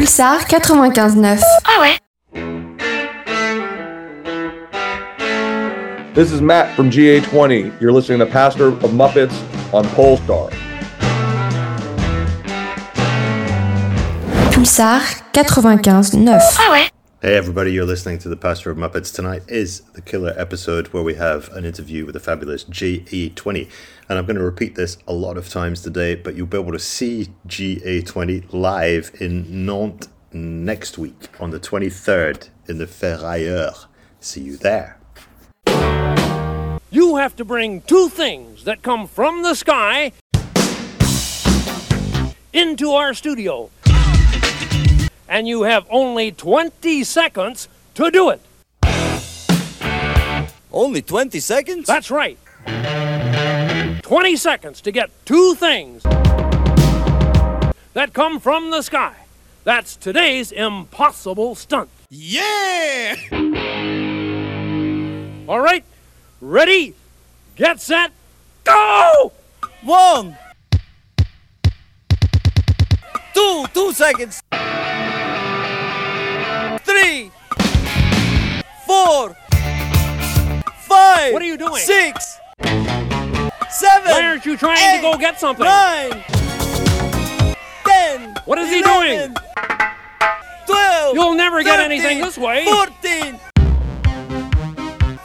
Pulsar 95.9. Ah ouais This is Matt from GA20. You're listening to Pastor of Muppets on Polestar. Pulsar 95.9. Ah ouais Hey everybody, you're listening to the Pastor of Muppets. Tonight is the killer episode where we have an interview with the fabulous GA20. And I'm going to repeat this a lot of times today, but you'll be able to see GA20 live in Nantes next week on the 23rd in the Ferrailleur. See you there. You have to bring two things that come from the sky into our studio. And you have only 20 seconds to do it. Only 20 seconds? That's right. 20 seconds to get two things that come from the sky. That's today's impossible stunt. Yeah! All right? Ready? Get set? Go! One! Two! Two seconds! Three! Four! Five! What are you doing? Six! Seven! Why aren't you trying eight, to go get something? Nine! Ten! What is he doing? Twelve! You'll never get anything this way. 14!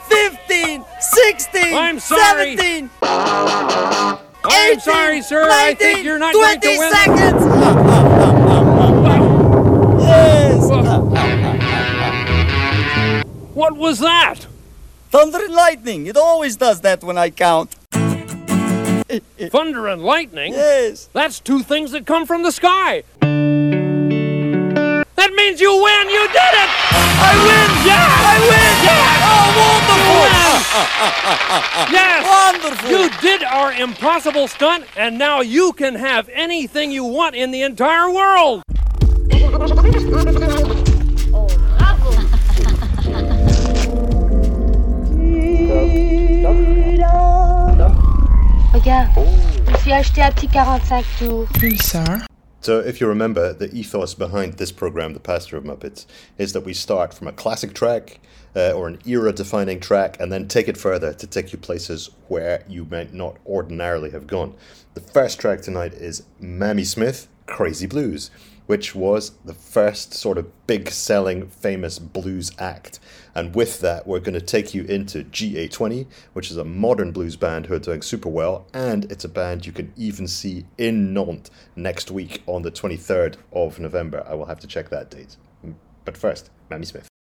15! 16! I'm sorry. 17! I'm 18, sorry, sir. I think you're not 20 going to win. seconds! What was that? Thunder and lightning. It always does that when I count. Thunder and lightning? Yes. That's two things that come from the sky. That means you win. You did it. I win! Yeah! I win! Yeah! Oh, wonderful! Yes. Wonderful! You did our impossible stunt, and now you can have anything you want in the entire world. Regarde, je me suis acheté un petit 45 tours. So, if you remember, the ethos behind this program, The Pastor of Muppets, is that we start from a classic track uh, or an era defining track and then take it further to take you places where you might not ordinarily have gone. The first track tonight is Mamie Smith, Crazy Blues, which was the first sort of big selling famous blues act. And with that, we're going to take you into GA20, which is a modern blues band who are doing super well. And it's a band you can even see in Nantes next week on the 23rd of November. I will have to check that date. But first, Mamie Smith.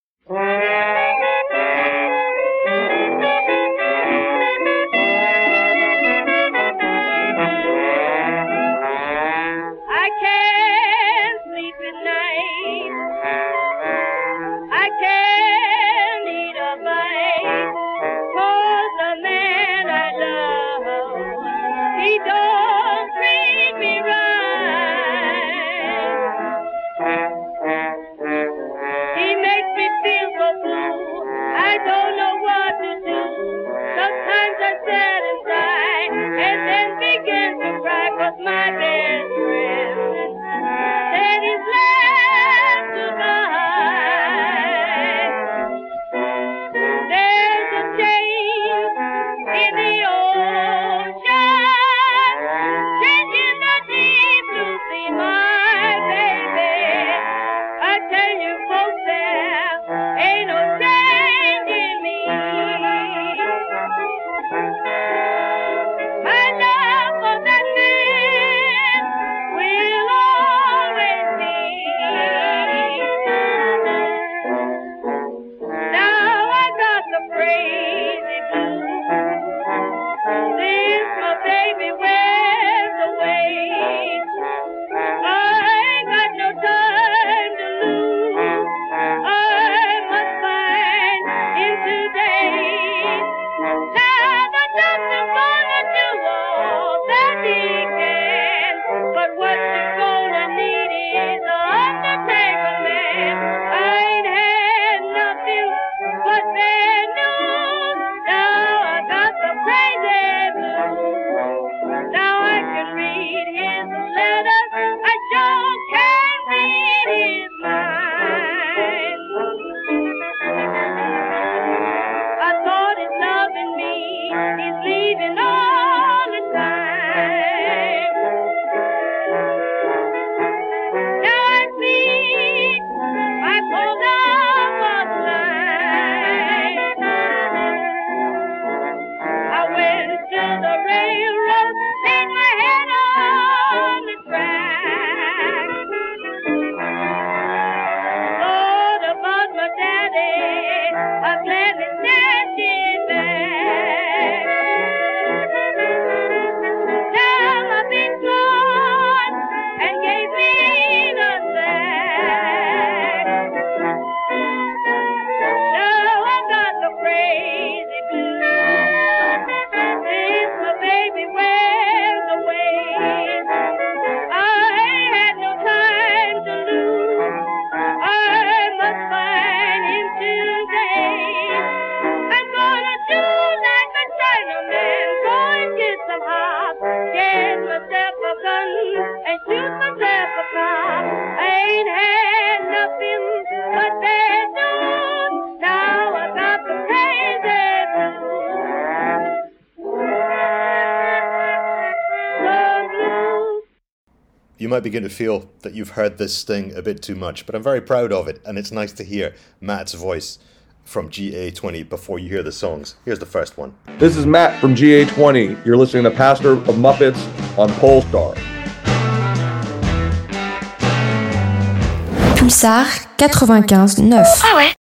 Might begin to feel that you've heard this sting a bit too much, but I'm very proud of it, and it's nice to hear Matt's voice from GA20 before you hear the songs. Here's the first one. This is Matt from GA20. You're listening to Pastor of Muppets on Polestar. Pulsar 95.9. Ah ouais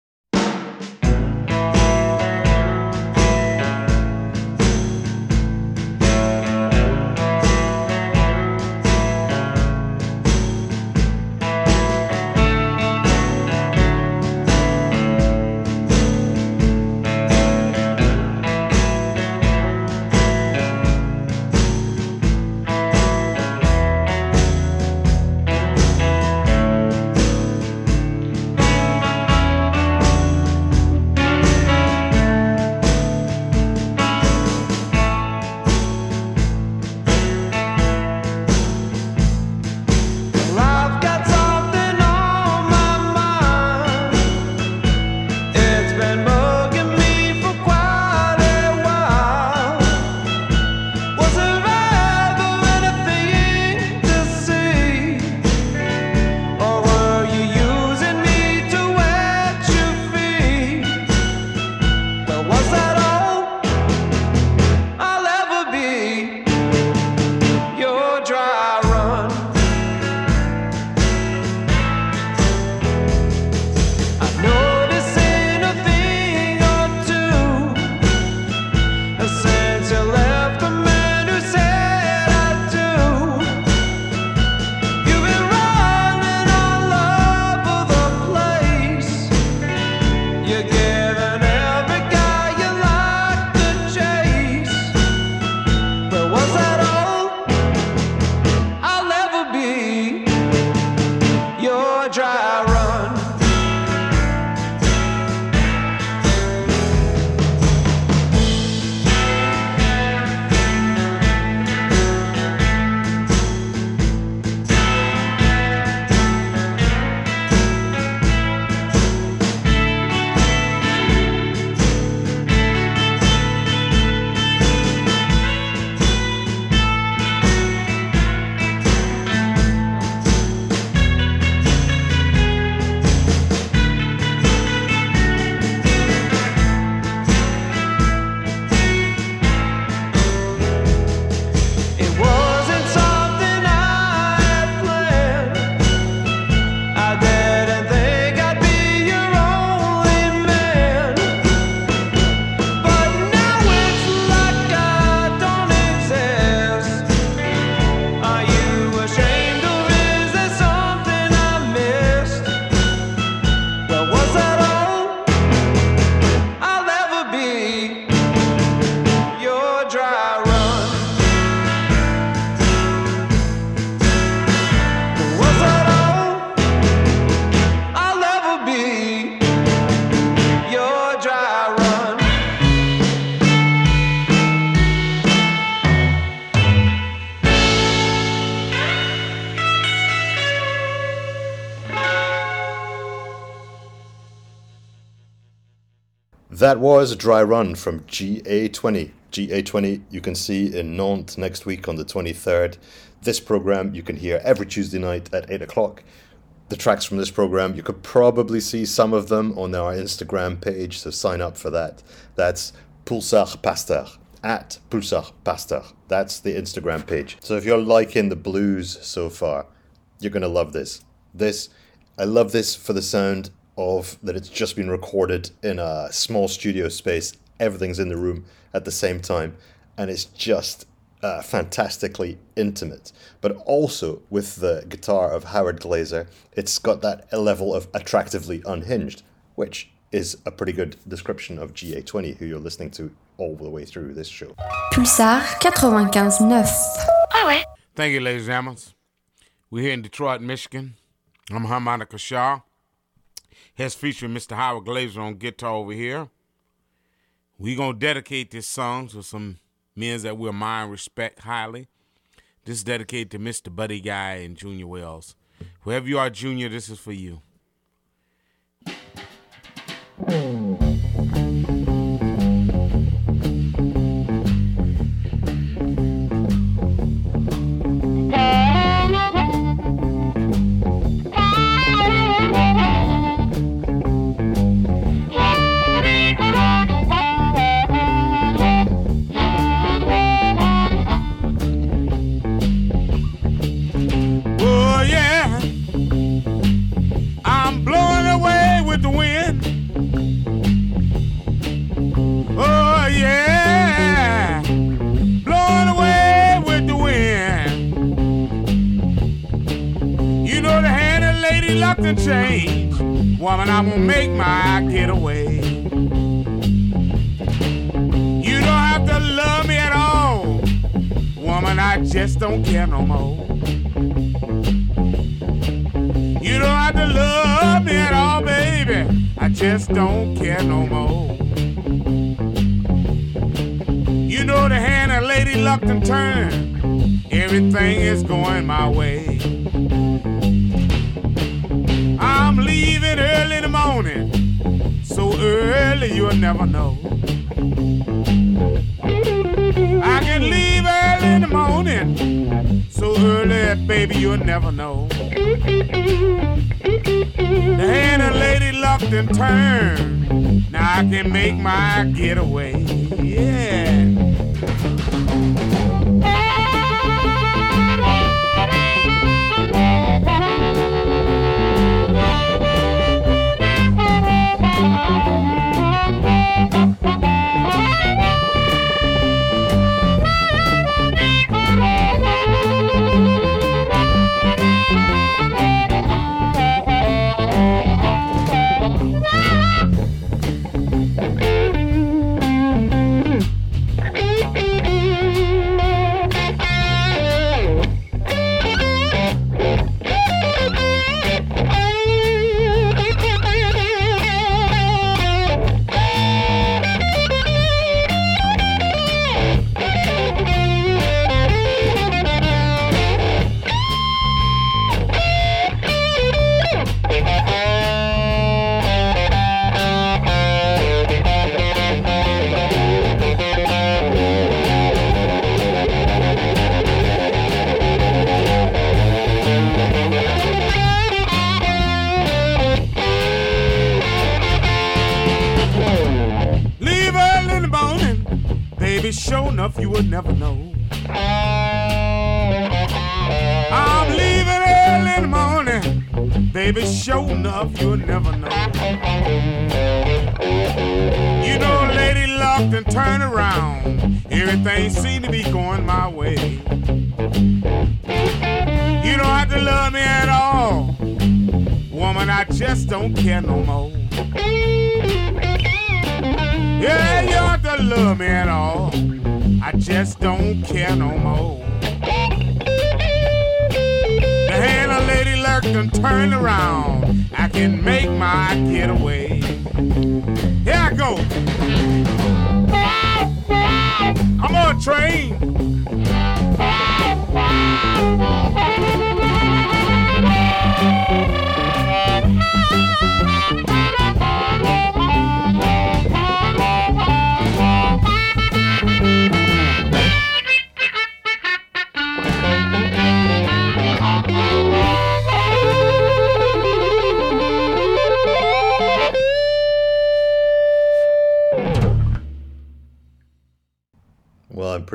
That was a Dry Run from GA20. GA20 you can see in Nantes next week on the 23rd. This program you can hear every Tuesday night at 8 o'clock. The tracks from this program, you could probably see some of them on our Instagram page, so sign up for that. That's Pulsar Pasteur, at Pulsar Pasteur. That's the Instagram page. So if you're liking the blues so far, you're going to love this. This, I love this for the sound of that it's just been recorded in a small studio space. Everything's in the room at the same time, and it's just uh, fantastically intimate. But also with the guitar of Howard Glazer, it's got that level of attractively unhinged, which is a pretty good description of GA20, who you're listening to all the way through this show. Pulsar 95.9. Ah ouais Thank you, ladies and gentlemen. We're here in Detroit, Michigan. I'm Harmonica Shah. Here's featuring Mr. Howard Glazer on guitar over here. we going to dedicate this song to some men that we admire and respect highly. This is dedicated to Mr. Buddy Guy and Junior Wells. Whoever you are, Junior, this is for you. Hmm. Something change. Woman, I won't make my getaway. You don't have to love me at all. Woman, I just don't care no more. You don't have to love me at all, baby. I just don't care no more. You know the hand of Lady Luck and turn. Everything is going my way. Morning. So early you'll never know. I can leave early in the morning. So early, baby, you'll never know. The hand of Lady Luck and turn. Now I can make my getaway. Yeah.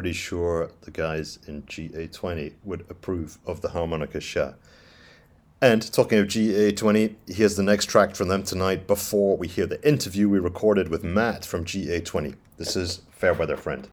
Pretty sure the guys in GA20 would approve of the harmonica Shah. And talking of GA20, here's the next track from them tonight before we hear the interview we recorded with Matt from GA20. This is Fairweather Friend.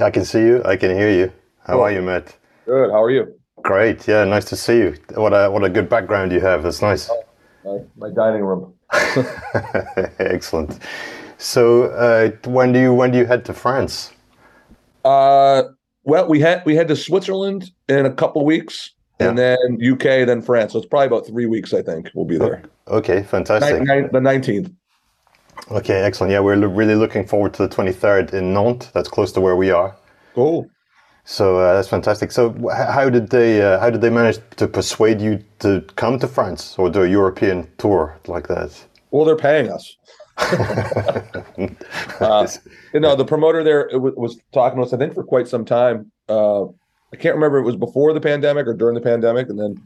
I can see you. I can hear you. How Cool. are you, Matt? Good. How are you? Great. Yeah, nice to see you. What a what a good background you have. That's nice. My, my dining room. Excellent. So, uh, when do you when do you head to France? Uh, well, we had we head to Switzerland in a couple weeks, and then UK, then France. So it's probably about three weeks. I think we'll be there. Okay, fantastic. Nin- nin- the nineteenth. Okay, excellent. Yeah, we're lo- really looking forward to the 23rd in Nantes. That's close to where we are. Cool. So uh, that's fantastic. So, wh- how did they uh, how did they manage to persuade you to come to France or do a European tour like that? Well, they're paying us. uh, you know, the promoter there wa- was talking to us, I think, for quite some time. Uh, I can't remember if it was before the pandemic or during the pandemic, and then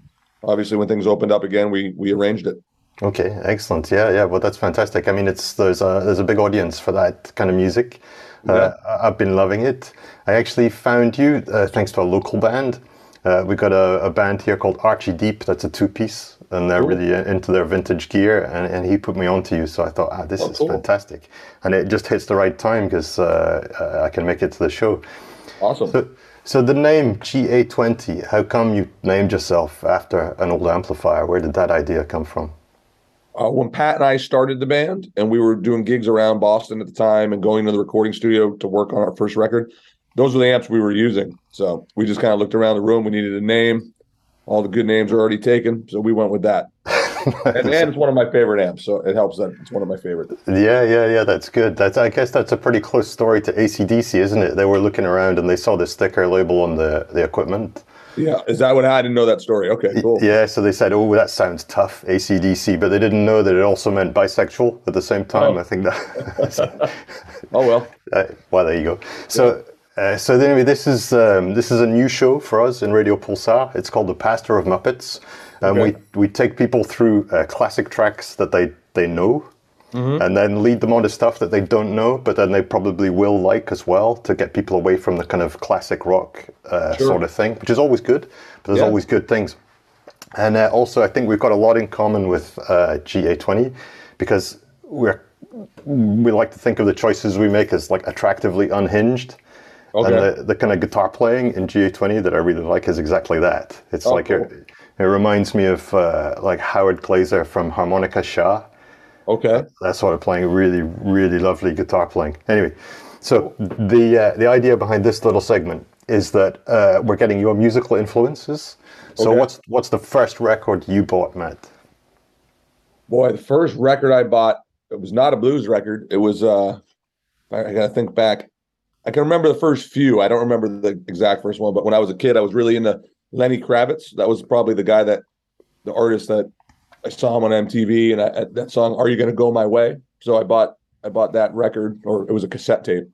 obviously when things opened up again, we we arranged it. Okay, excellent. Yeah, yeah. Well, that's fantastic. I mean, it's there's a there's a big audience for that kind of music. Uh, I- I've been loving it. I actually found you uh, thanks to a local band. Uh, we got a, a band here called Archie Deep. That's a two piece, and they're Cool. really uh, into their vintage gear. And, and he put me on to you, so I thought, ah, this Oh, is cool. fantastic. And it just hits the right time because uh, I can make it to the show. Awesome. So, so the name GA20. How come you named yourself after an old amplifier? Where did that idea come from? Uh, when Pat and I started the band, and we were doing gigs around Boston at the time, and going to the recording studio to work on our first record, those were the amps we were using. So we just kind of looked around the room. We needed a name. All the good names are already taken, so we went with that. and, and it's one of my favorite amps, so it helps that it's one of my favorite. Yeah, yeah, yeah. That's good. That's I guess that's a pretty close story to ACDC, isn't it? They were looking around and they saw the sticker label on the the equipment. Yeah, is that what I didn't know that story? Okay, cool. Yeah, so they said, "Oh, that sounds tough, ACDC," but they didn't know that it also meant bisexual at the same time. Oh. I think that. Oh well. Uh, well, there you go. So, uh, so anyway, this is um, this is a new show for us in Radio Pulsar. It's called The Pastor of Muppets, and Okay. we we take people through uh, classic tracks that they they know, and then lead them on to stuff that they don't know, but then they probably will like as well to get people away from the kind of classic rock uh, Sure. sort of thing, which is always good. But there's Yeah. always good things. And uh, also, I think we've got a lot in common with uh, GA20 because we're we like to think of the choices we make as like attractively unhinged. Okay. And the, the kind of guitar playing in GA20 that I really like is exactly that. It's Oh, like cool. it, it reminds me of uh, like Howard Glazer from Harmonica Shah. Okay. That sort of playing, really, really lovely guitar playing. Anyway, so the uh, the idea behind this little segment is that uh, we're getting your musical influences. So Okay. what's what's the first record you bought, Matt? Boy, the first record I bought, it was not a blues record. It was uh I, I gotta think back. I can remember the first few. I don't remember the exact first one, but when I was a kid, I was really into Lenny Kravitz. That was probably the guy that the artist that I saw him on MTV and I, that song "Are You Gonna Go My Way." So I bought I bought that record, or it was a cassette tape.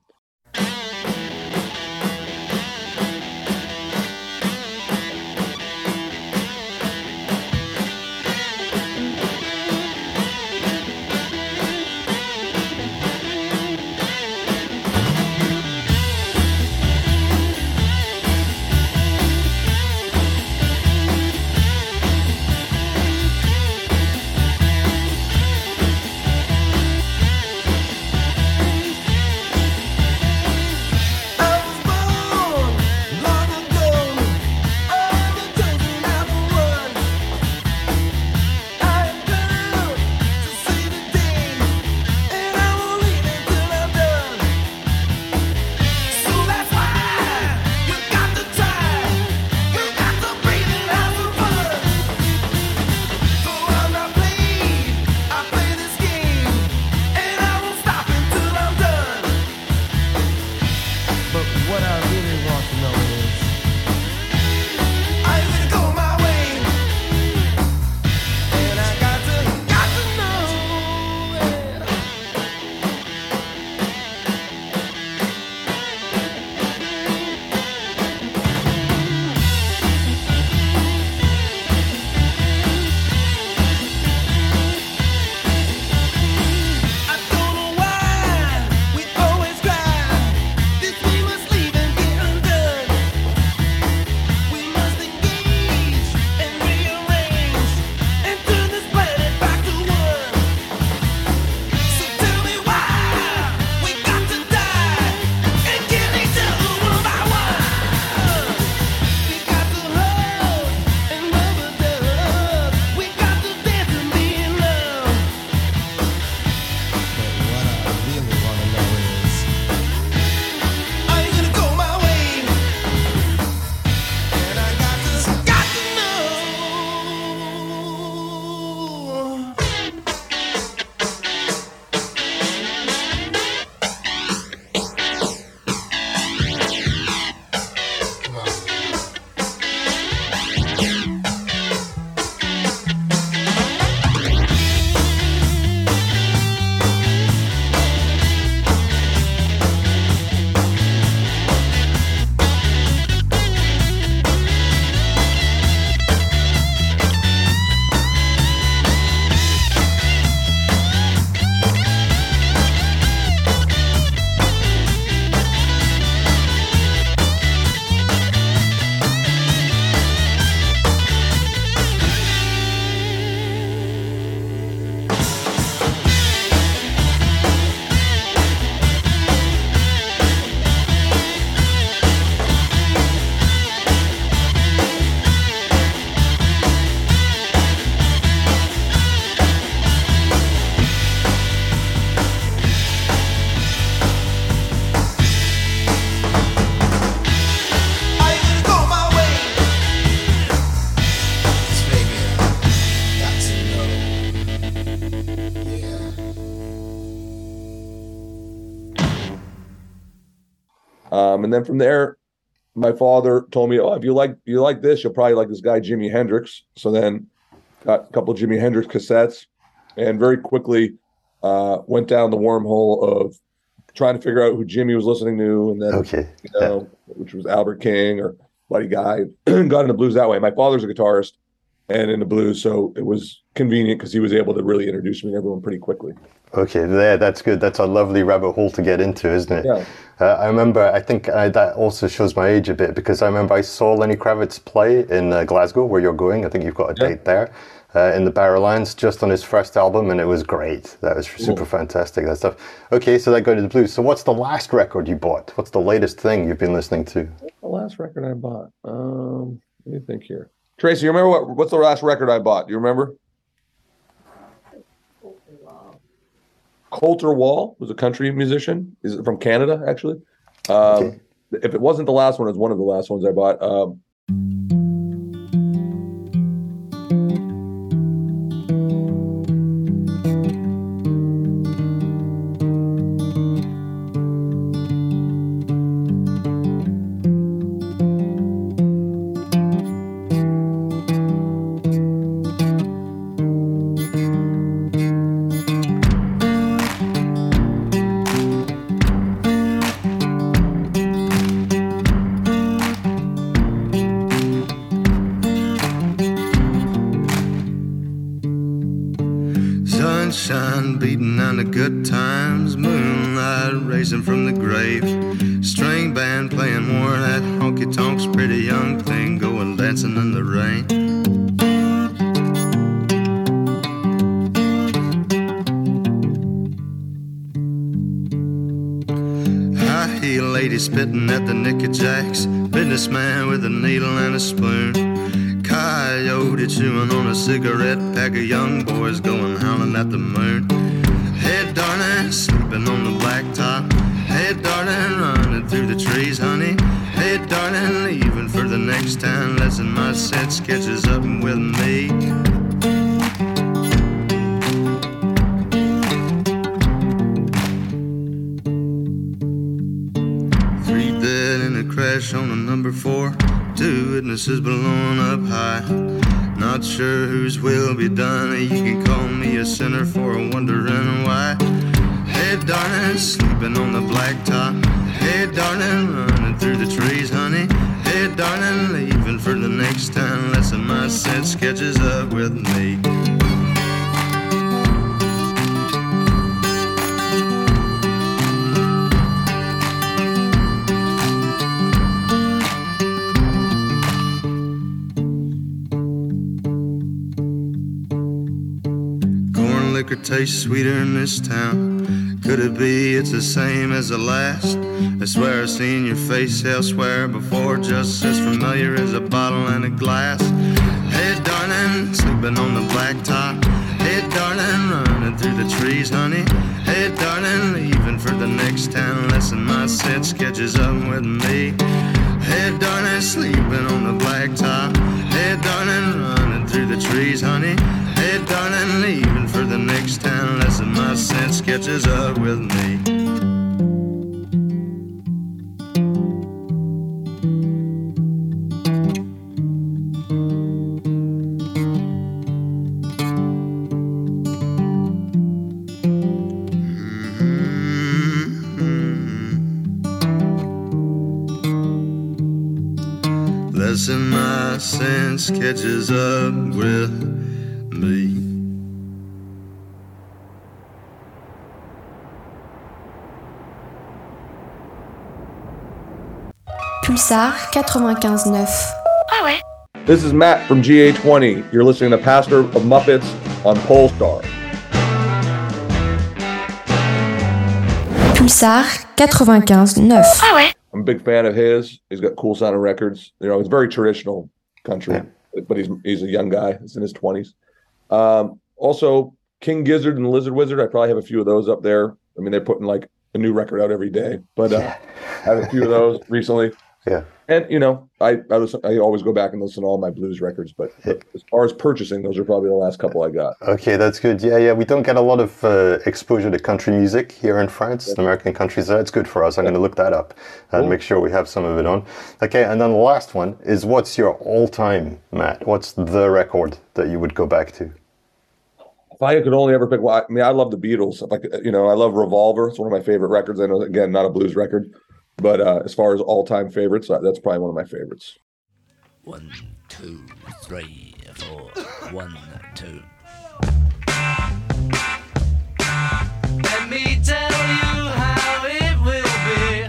And then from there, my father told me, "Oh, if you like you like this, you'll probably like this guy Jimi Hendrix." So then, got a couple Jimi Hendrix cassettes, and very quickly uh, went down the wormhole of trying to figure out who Jimi was listening to, and then Okay. you know, which was Albert King or Buddy Guy. got into blues that way. My father's a guitarist and in the blues, so it was convenient because he was able to really introduce me to everyone pretty quickly. Okay, there, that's good. That's a lovely rabbit hole to get into, isn't it? Yeah. Uh, I remember, I think uh, that also shows my age a bit because I remember I saw Lenny Kravitz play in uh, Glasgow, where you're going. I think you've got a Yeah. date there. Uh, in the Barrowlands, just on his first album, and it was great. That was super fantastic. That stuff. Okay, so that got to the blues. So, what's the last record you bought? What's the latest thing you've been listening to? The last record I bought. Um, let me think here. Tracy, you remember what? What's the last record I bought? Do you remember? Colter Wall was a country musician. Is it from Canada, actually? Um, Okay. If it wasn't the last one, it was one of the last ones I bought. Um, Liquor tastes sweeter in this town. Could it be it's the same as the last? I swear I've seen your face elsewhere before, just as familiar as a bottle and a glass. Hey, darling, sleeping on the blacktop. Hey, darling, running through the trees, honey. Hey, darling, leaving for the next town. Lesson my set sketches up with me. Hey, darling, sleeping on the blacktop. Hey, darling, running through the trees, honey. Darling, leaving for the next town. Lesson my set sketches up with me. Sense catches up with mm-hmm. Pulsar 95.9. this is Matt from GA20. You're listening to Pastor of Muppets on Polestar. Pulsar 95.9. I'm a big fan of his. He's got cool sounding records. You know, he's very traditional country, but he's he's a young guy. He's in his twenties. Um, also, King Gizzard and Lizard Wizard. I probably have a few of those up there. I mean, they're putting like a new record out every day, but uh, I have a few of those recently. Yeah. And you know, I I, listen, I always go back and listen to all my blues records, but, as far as purchasing, those are probably the last couple I got. Okay, that's good. Yeah, yeah. We don't get a lot of uh, exposure to country music here in France, the American countryside. It's good for us. I'm going to look that up and Cool. make sure we have some of it on. Okay, and then the last one is what's your all-time, Matt? What's the record that you would go back to? If I could only ever pick, well, I mean, I love the Beatles. Like you know, I love Revolver. It's one of my favorite records. I know, again, not a blues record, but uh, as far as all-time favorites, uh, that's probably one of my favorites. One, two, three, four. One, two. Let me tell you how it will be.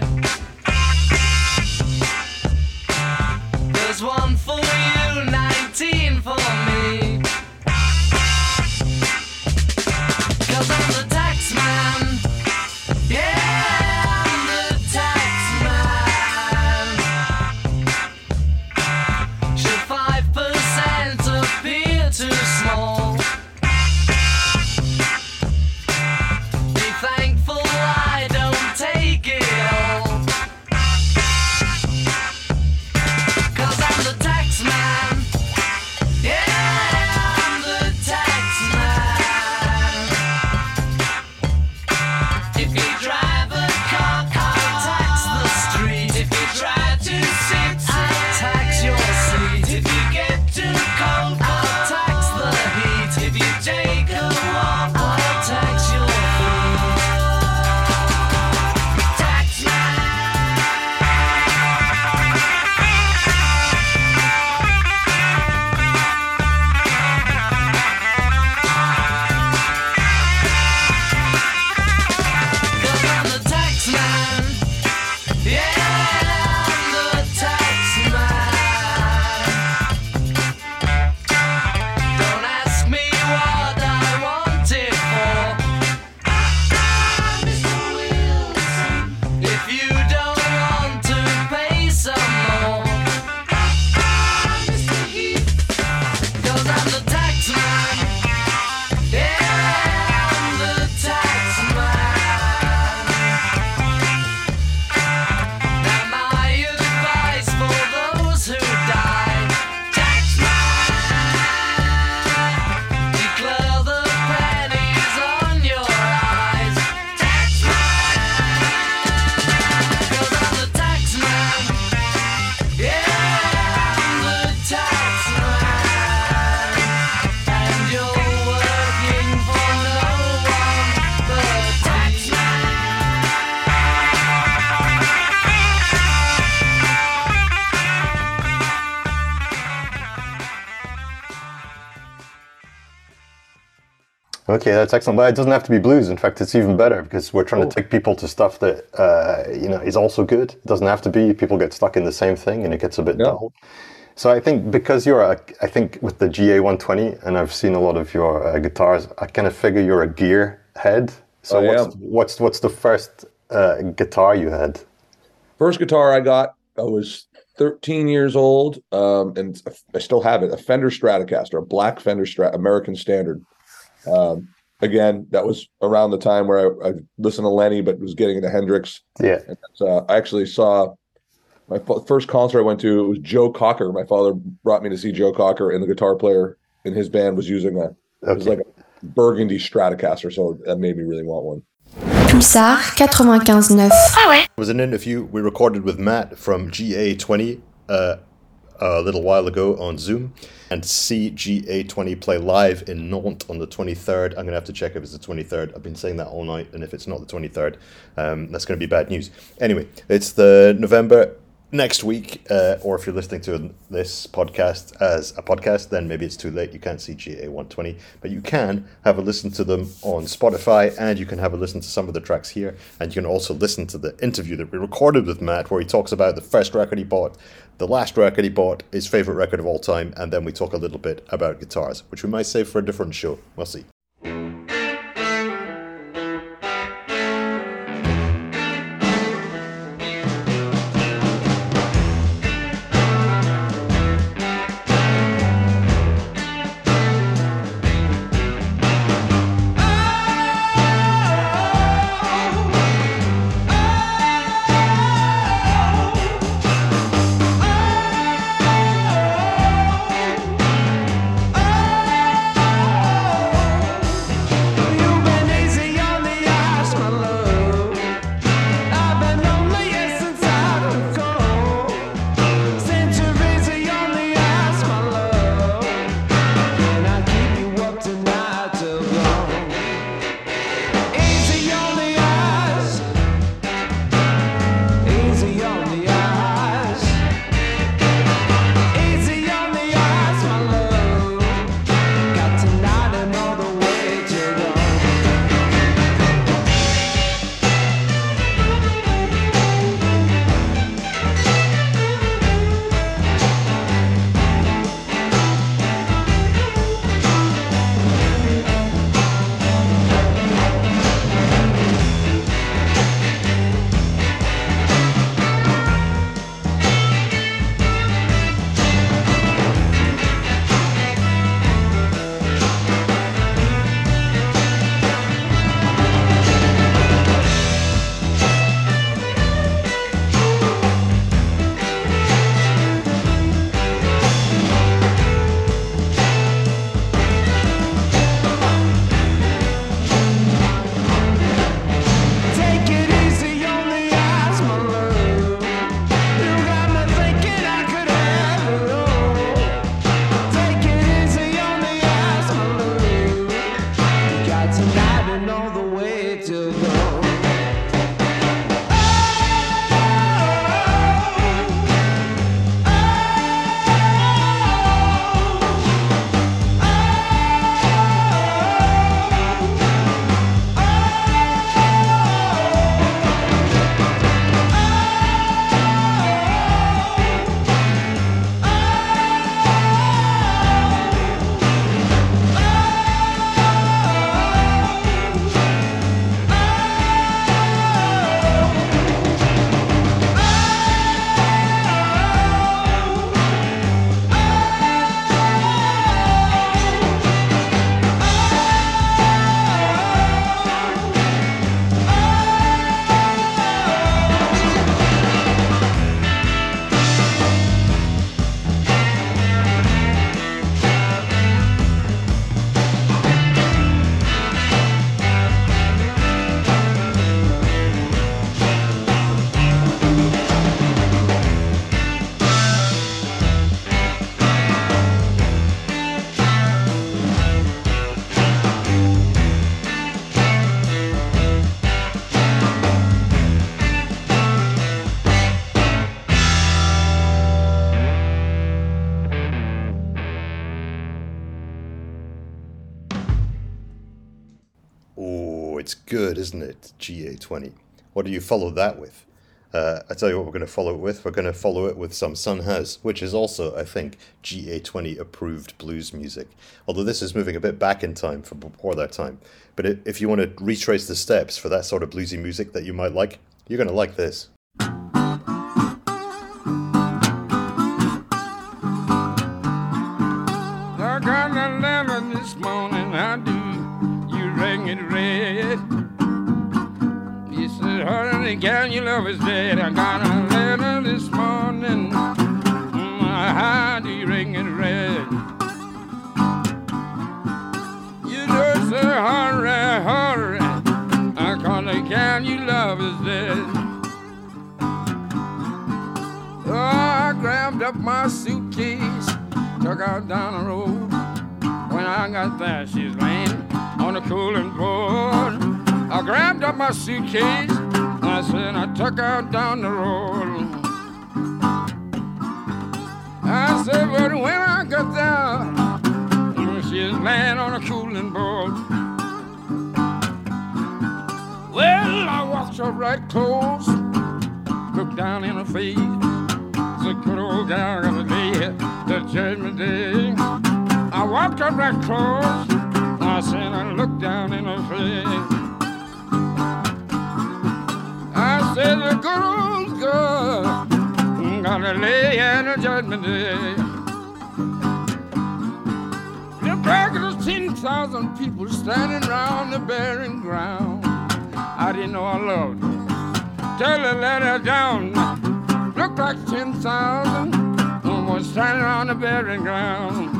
There's one for you, 19 for me. Okay, that's excellent. But it doesn't have to be blues. In fact, it's even better because we're trying to take people to stuff that uh, you know is also good. It doesn't have to be. People get stuck in the same thing, and it gets a bit dull. So I think because you're, a, I think with the GA20, and I've seen a lot of your uh, guitars, I kind of figure you're a gear head. So I what's, what's what's the first uh, guitar you had? First guitar I got, I was 13 years old, um, and I still have it. A Fender Stratocaster, a black Fender Strat, American Standard. Um, again, that was around the time where I, I listened to Lenny, but was getting into Hendrix. Yeah. And that's, uh, I actually saw my first concert I went to. It was Joe Cocker. My father brought me to see Joe Cocker, and the guitar player in his band was using a. It was like a Burgundy Stratocaster, so that made me really want one. Pulsar 95.9. Ah ouais It was an interview we recorded with Matt from GA20 uh, a little while ago on Zoom. And see GA20 play live in Nantes on the 23rd. I'm going to have to check if it's the 23rd. I've been saying that all night, and if it's not the 23rd, um, that's going to be bad news. Anyway, it's the November next week, uh, or if you're listening to this podcast as a podcast, then maybe it's too late. You can't see GA20, but you can have a listen to them on Spotify and you can have a listen to some of the tracks here. And you can also listen to the interview that we recorded with Matt, where he talks about the first record he bought, the last record he bought, his favorite record of all time, and then we talk a little bit about guitars, which we might save for a different show. We'll see. Isn't it? GA20. What do you follow that with? Uh, I tell you what, we're going to follow it with. We're going to follow it with some Son House, which is also, I think, GA20 approved blues music. Although this is moving a bit back in time from before that time. But if you want to retrace the steps for that sort of bluesy music that you might like, you're going to like this. Gal, your love is dead. I got a letter this morning. Mm, How do you ring it red? You just say, hurry, hurry. I call the gal, your love is dead. Oh, I grabbed up my suitcase, took out down the road. When I got there, she's laying on the cooling board. I grabbed up my suitcase, I said I took out down the road. I said, but when I got there, she's laying on a cooling board. Well, I walked up right close, looked down in her face. The good old gal gonna day, the judgment day. I walked up right close. I said I looked down in her face. Said the good old girl gonna lay in the judgment day. The back of the ten thousand people standing round the burying ground. I didn't know I loved her. Tell her let her down. Look like ten thousand was standing around the burying ground.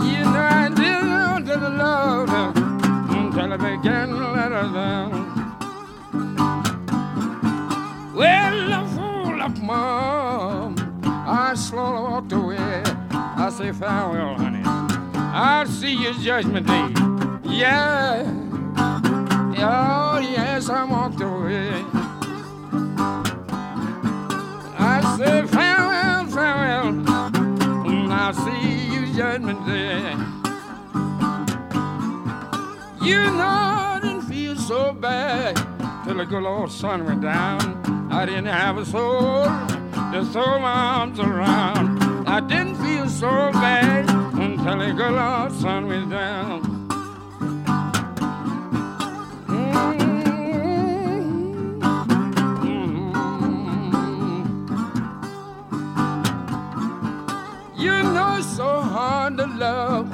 You know I didn't know that I loved her until I began to let her down. Mom. I slowly walked away. I say farewell, honey. I'll see you judgment day. Yeah. Oh, yes, I walked away. I say farewell, farewell. Mm, I'll see you judgment day. You know I didn't feel so bad till the good old sun went down. I didn't have a soul to throw my arms around. I didn't feel so bad until the good old sun went down. Mm-hmm. You know it's so hard to love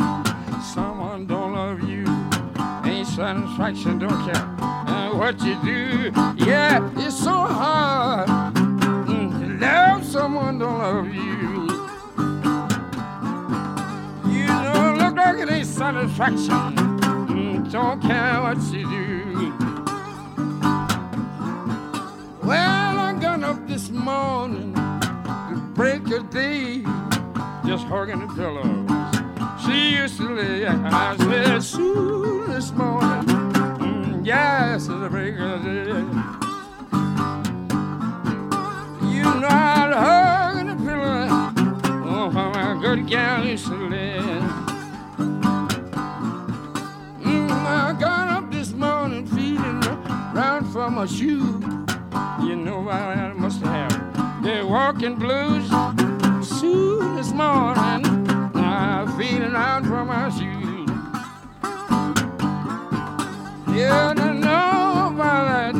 someone don't love you. Ain't satisfaction, don't care what you do. Yeah, it's so hard mm, to love someone don't love you. You don't look like it ain't satisfaction. Mm, don't care what you do. Well, I got up this morning to break a day, just hugging the pillows. She used to lay, I said, soon this morning, yes, it's a break of day. You know I'd hug in the pillow, oh, how my good gal used to lay. Mm, I got up this morning feeling round for my shoe. You know I must have the walking blues. Soon this morning, I'm feeling out for my shoes. Yeah, about that.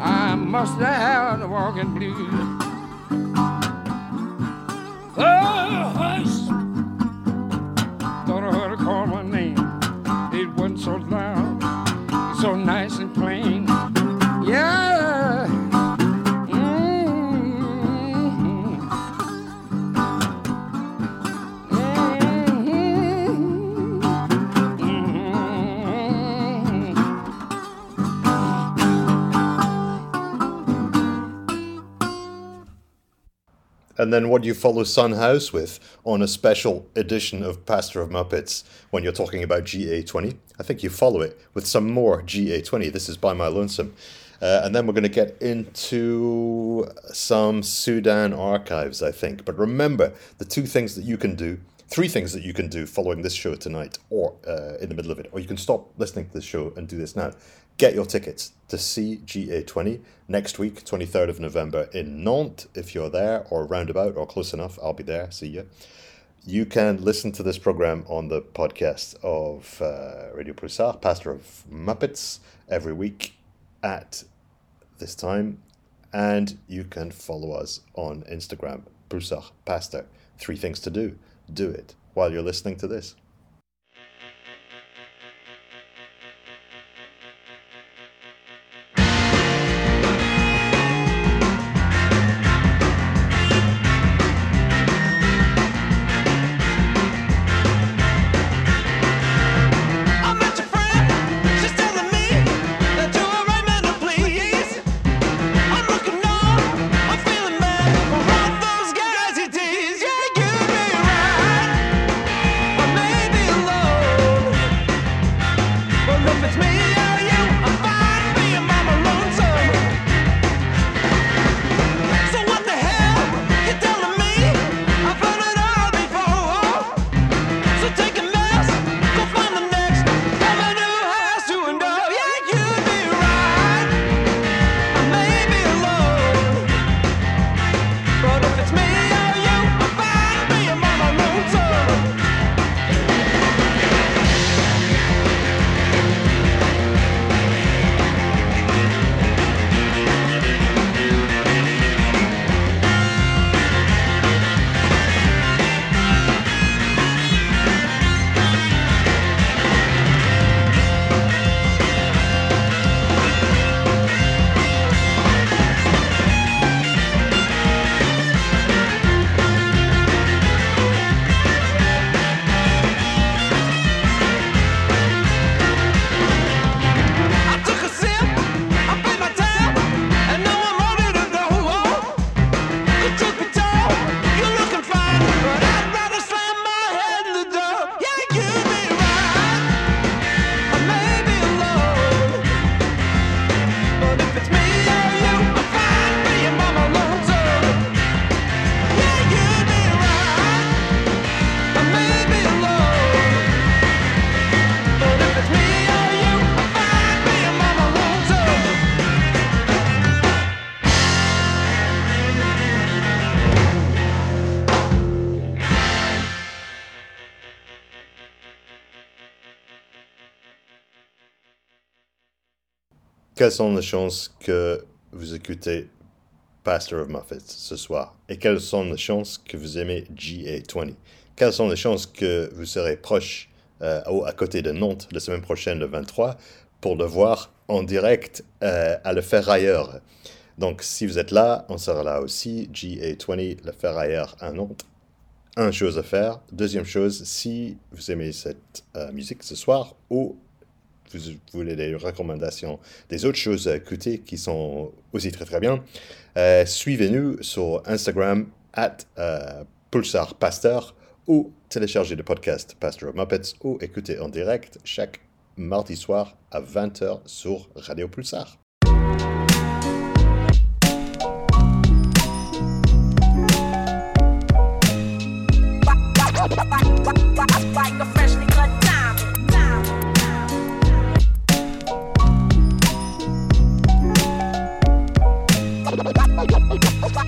I must have the walking blues. And then what do you follow Son House with on a special edition of Pastor of Muppets when you're talking about GA20? I think you follow it with some more GA20. This is By My Lonesome. Uh, and then we're going to get into some Sudan archives, I think. But remember, the two things that you can do three things that you can do following this show tonight or uh, in the middle of it, or you can stop listening to the show and do this now. Get your tickets to see GA20 next week, 23rd of November in Nantes. If you're there or roundabout or close enough, I'll be there. See you. You can listen to this program on the podcast of uh, Radio Pulsar, Pastor of Muppets, every week at this time. And you can follow us on Instagram, Pulsar Pastor. Three things to do. Do it while you're listening to this. Quelles sont les chances que vous écoutez Pastor of Muppets ce soir? Et quelles sont les chances que vous aimez GA20? Quelles sont les chances que vous serez proche euh, au- à côté de Nantes la semaine prochaine, le 23, pour le voir en direct euh, à Le Ferrailleur? Donc, si vous êtes là, on sera là aussi. GA20, Le Ferrailleur à Nantes. Un chose à faire. Deuxième chose, si vous aimez cette euh, musique ce soir ou vous voulez des recommandations des autres choses à écouter qui sont aussi très très bien, euh, suivez-nous sur Instagram at euh, Pulsar Pasteur ou téléchargez le podcast Pastor of Muppets ou écoutez en direct chaque mardi soir à 20h sur Radio Pulsar.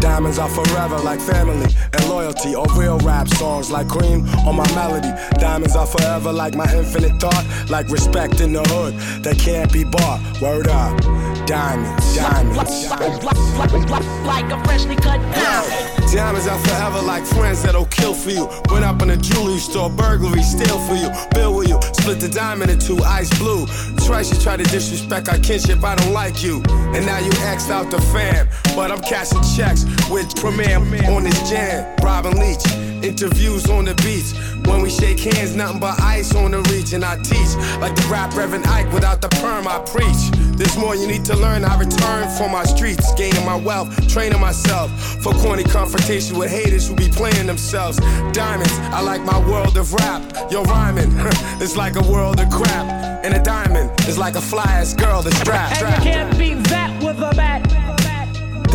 Diamonds are forever like family and loyalty, or real rap songs like cream or my melody. Diamonds are forever like my infinite thought, like respect in the hood that can't be bought. Word up, diamonds, diamonds. Like a freshly cut diamond. Diamonds are forever like friends that'll kill for you. Went up in a jewelry store, burglary, steal for you, bill with you. Split the diamond in two, ice blue. Twice you try to disrespect our kinship, I don't like you. And now you axed out the fam. But I'm cashing checks with Premier on this jam. Robin Leach, interviews on the beats. When we shake hands, nothing but ice on the reach, and I teach like the rap Reverend Ike without the perm. I preach. There's more you need to learn. I return for my streets, gaining my wealth, training myself for corny confrontation with haters who be playing themselves. Diamonds, I like my world of rap. Yo, rhyming, it's like a world of crap. And a diamond is like a fly ass girl that's strapped. And you can't beat that with a bat.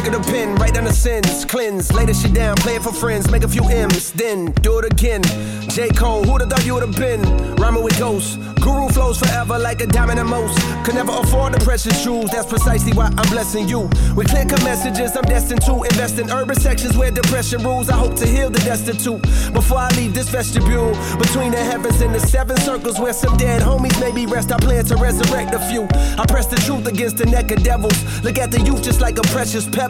Pick up the pen, write down the sins, cleanse, lay the shit down, play it for friends, make a few M's, then do it again. J. Cole, who'da thought you would've been? Rhyming with ghosts. Guru flows forever like a diamond in most. Could never afford the precious jewels, that's precisely why I'm blessing you. With clear cut messages, I'm destined to invest in urban sections where depression rules. I hope to heal the destitute before I leave this vestibule. Between the heavens and the seven circles where some dead homies maybe rest, I plan to resurrect a few. I press the truth against the neck of devils. Look at the youth just like a precious pebble,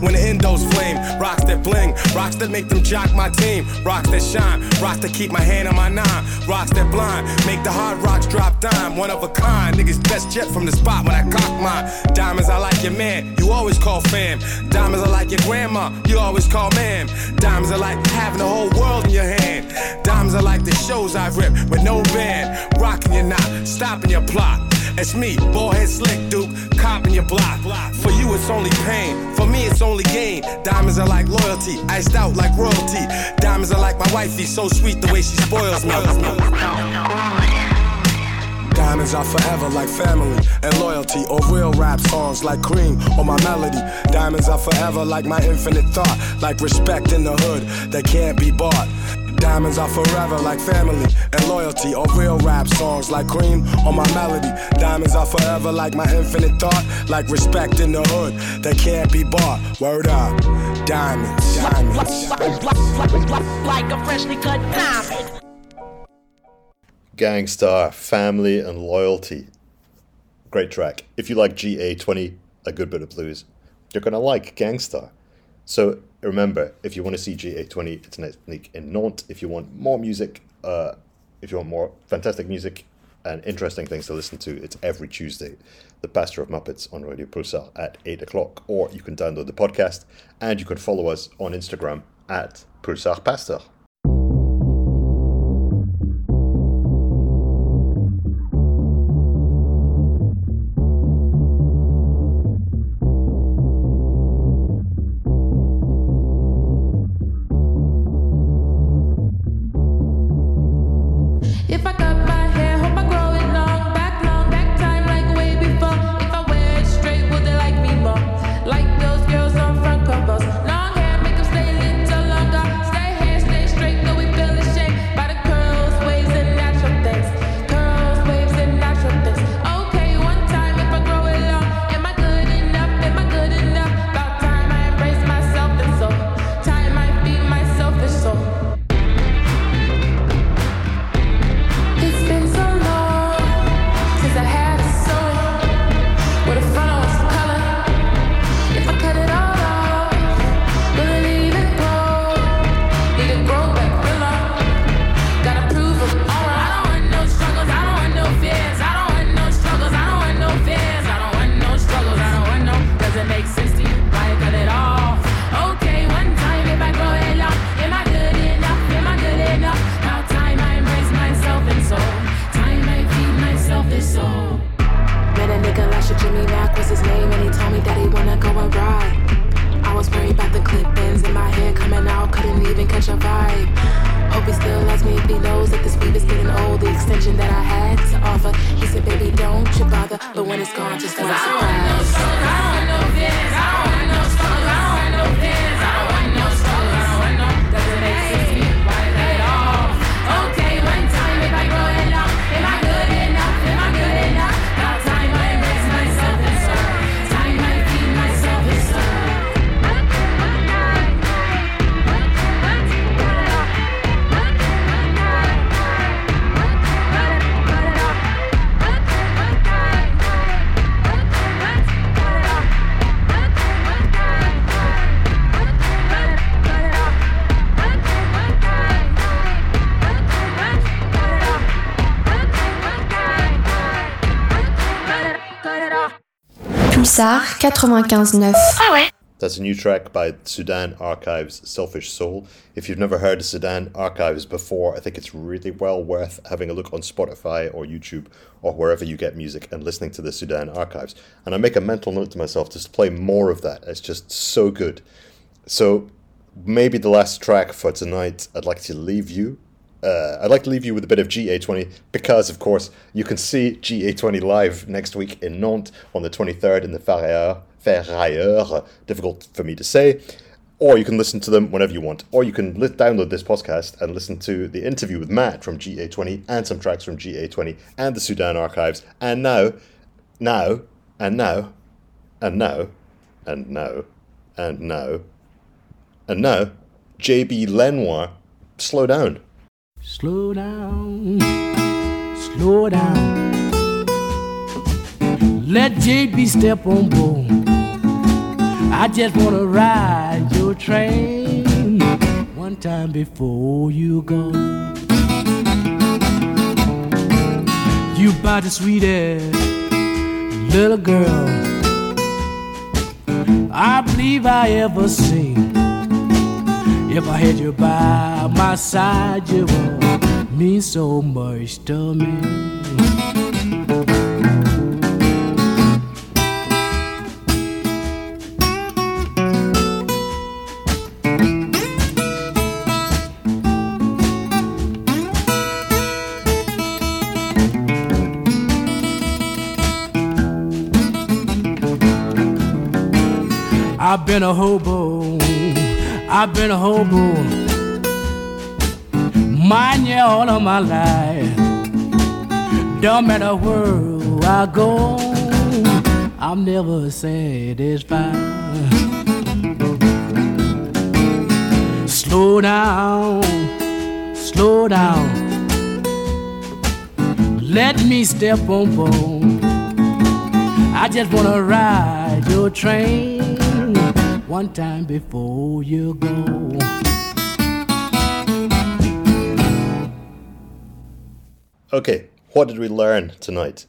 when the endos flame. Rocks that bling, rocks that make them jock my team, rocks that shine, rocks that keep my hand on my nine, rocks that blind, make the hard rocks drop dime. One of a kind, niggas best jet from the spot when I cock mine. Diamonds, I like your man, you always call fam. Diamonds, I like your grandma, you always call ma'am. Diamonds are like having the whole world in your hand. Diamonds are like the shows I've ripped with no band. Rocking your knot, stopping your plot. It's me, ballhead slick duke, copping your block. For you, it's only pain. For me, it's only gain. Diamonds are like loyalty, iced out like royalty. Diamonds are like my wifey, so sweet the way she spoils me. Diamonds are forever like family and loyalty, or real rap songs like cream or my melody. Diamonds are forever like my infinite thought, like respect in the hood that can't be bought. Diamonds are forever like family and loyalty, or real rap songs like cream or my melody. Diamonds are forever like my infinite thought, like respect in the hood that can't be bought. Word up, diamonds, diamonds. Like a freshly cut diamond. Gang Starr, Family and Loyalty. Great track. If you like GA20, a good bit of blues, you're going to like Gang Starr. So remember, if you want to see GA20, it's next week in Nantes. If you want more music, uh, if you want more fantastic music and interesting things to listen to, it's every Tuesday. The Pastor of Muppets on Radio Pulsar at 8 o'clock. Or you can download the podcast and you can follow us on Instagram at Pulsar Pastor. Pulsar 95.9. Ah ouais That's a new track by Sudan Archives Selfish Soul. If you've never heard of Sudan Archives before, I think it's really well worth having a look on Spotify or YouTube or wherever you get music and listening to the Sudan Archives. And I make a mental note to myself just to play more of that. It's just so good. So maybe the last track for tonight, I'd like to leave you. Uh, I'd like to leave you with a bit of GA20 because, of course, you can see GA20 live next week in Nantes on the 23rd in the Ferrailleur. Ferrailleur, difficult for me to say. Or you can listen to them whenever you want. Or you can li- download this podcast and listen to the interview with Matt from GA20 and some tracks from GA20 and the Sudan archives. And now, now, and now, and now, and now, and now, and now, JB Lenoir, slow down. Slow down, slow down. Let JB step on board. I just wanna ride your train one time before you go. You about the sweetest little girl I believe I ever seen. If I had you by my side, you would mean so much to me. I've been a hobo. I've been a hobo. Mine yeah all of my life. Don't matter where I go. I'm never satisfied. Slow down, slow down. Let me step on board. I just wanna ride your train one time before you go. Okay, what did we learn tonight?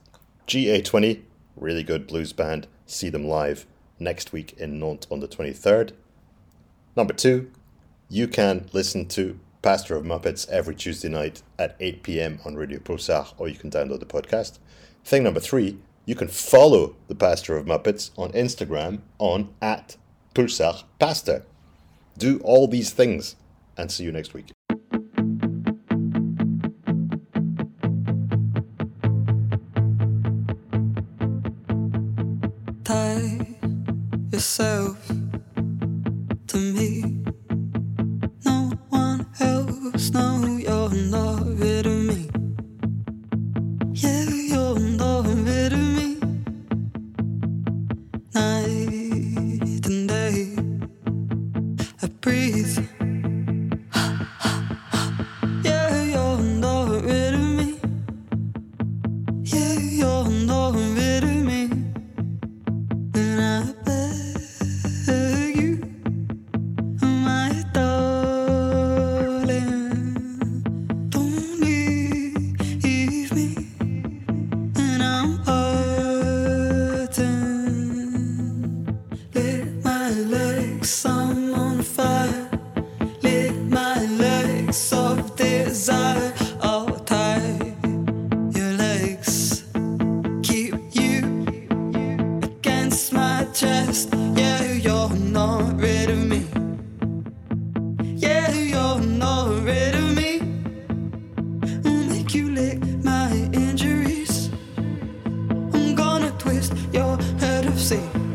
GA20, really good blues band. See them live next week in Nantes on the 23rd. Number two, you can listen to Pastor of Muppets every Tuesday night at 8 pm on Radio Pulsar, or you can download the podcast. Thing number three, you can follow the Pastor of Muppets on Instagram on at Pulsar Pastor. Do all these things and see you next week. tie yourself say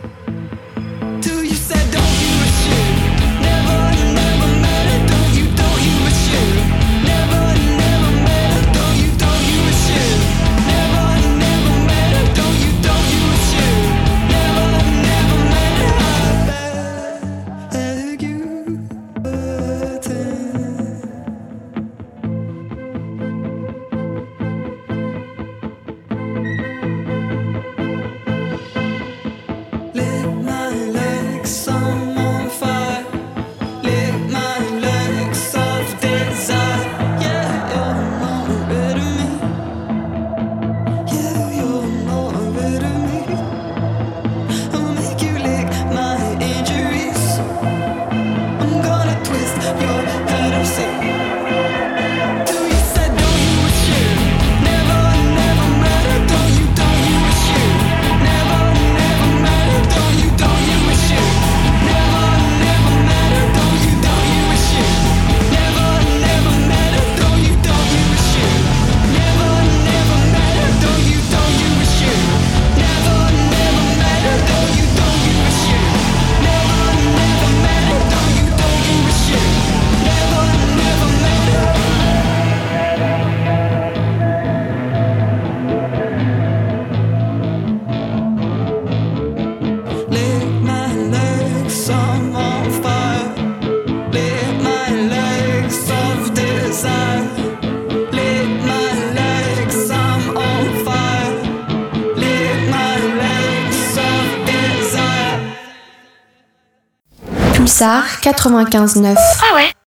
Pulsar 95.9. Ah ouais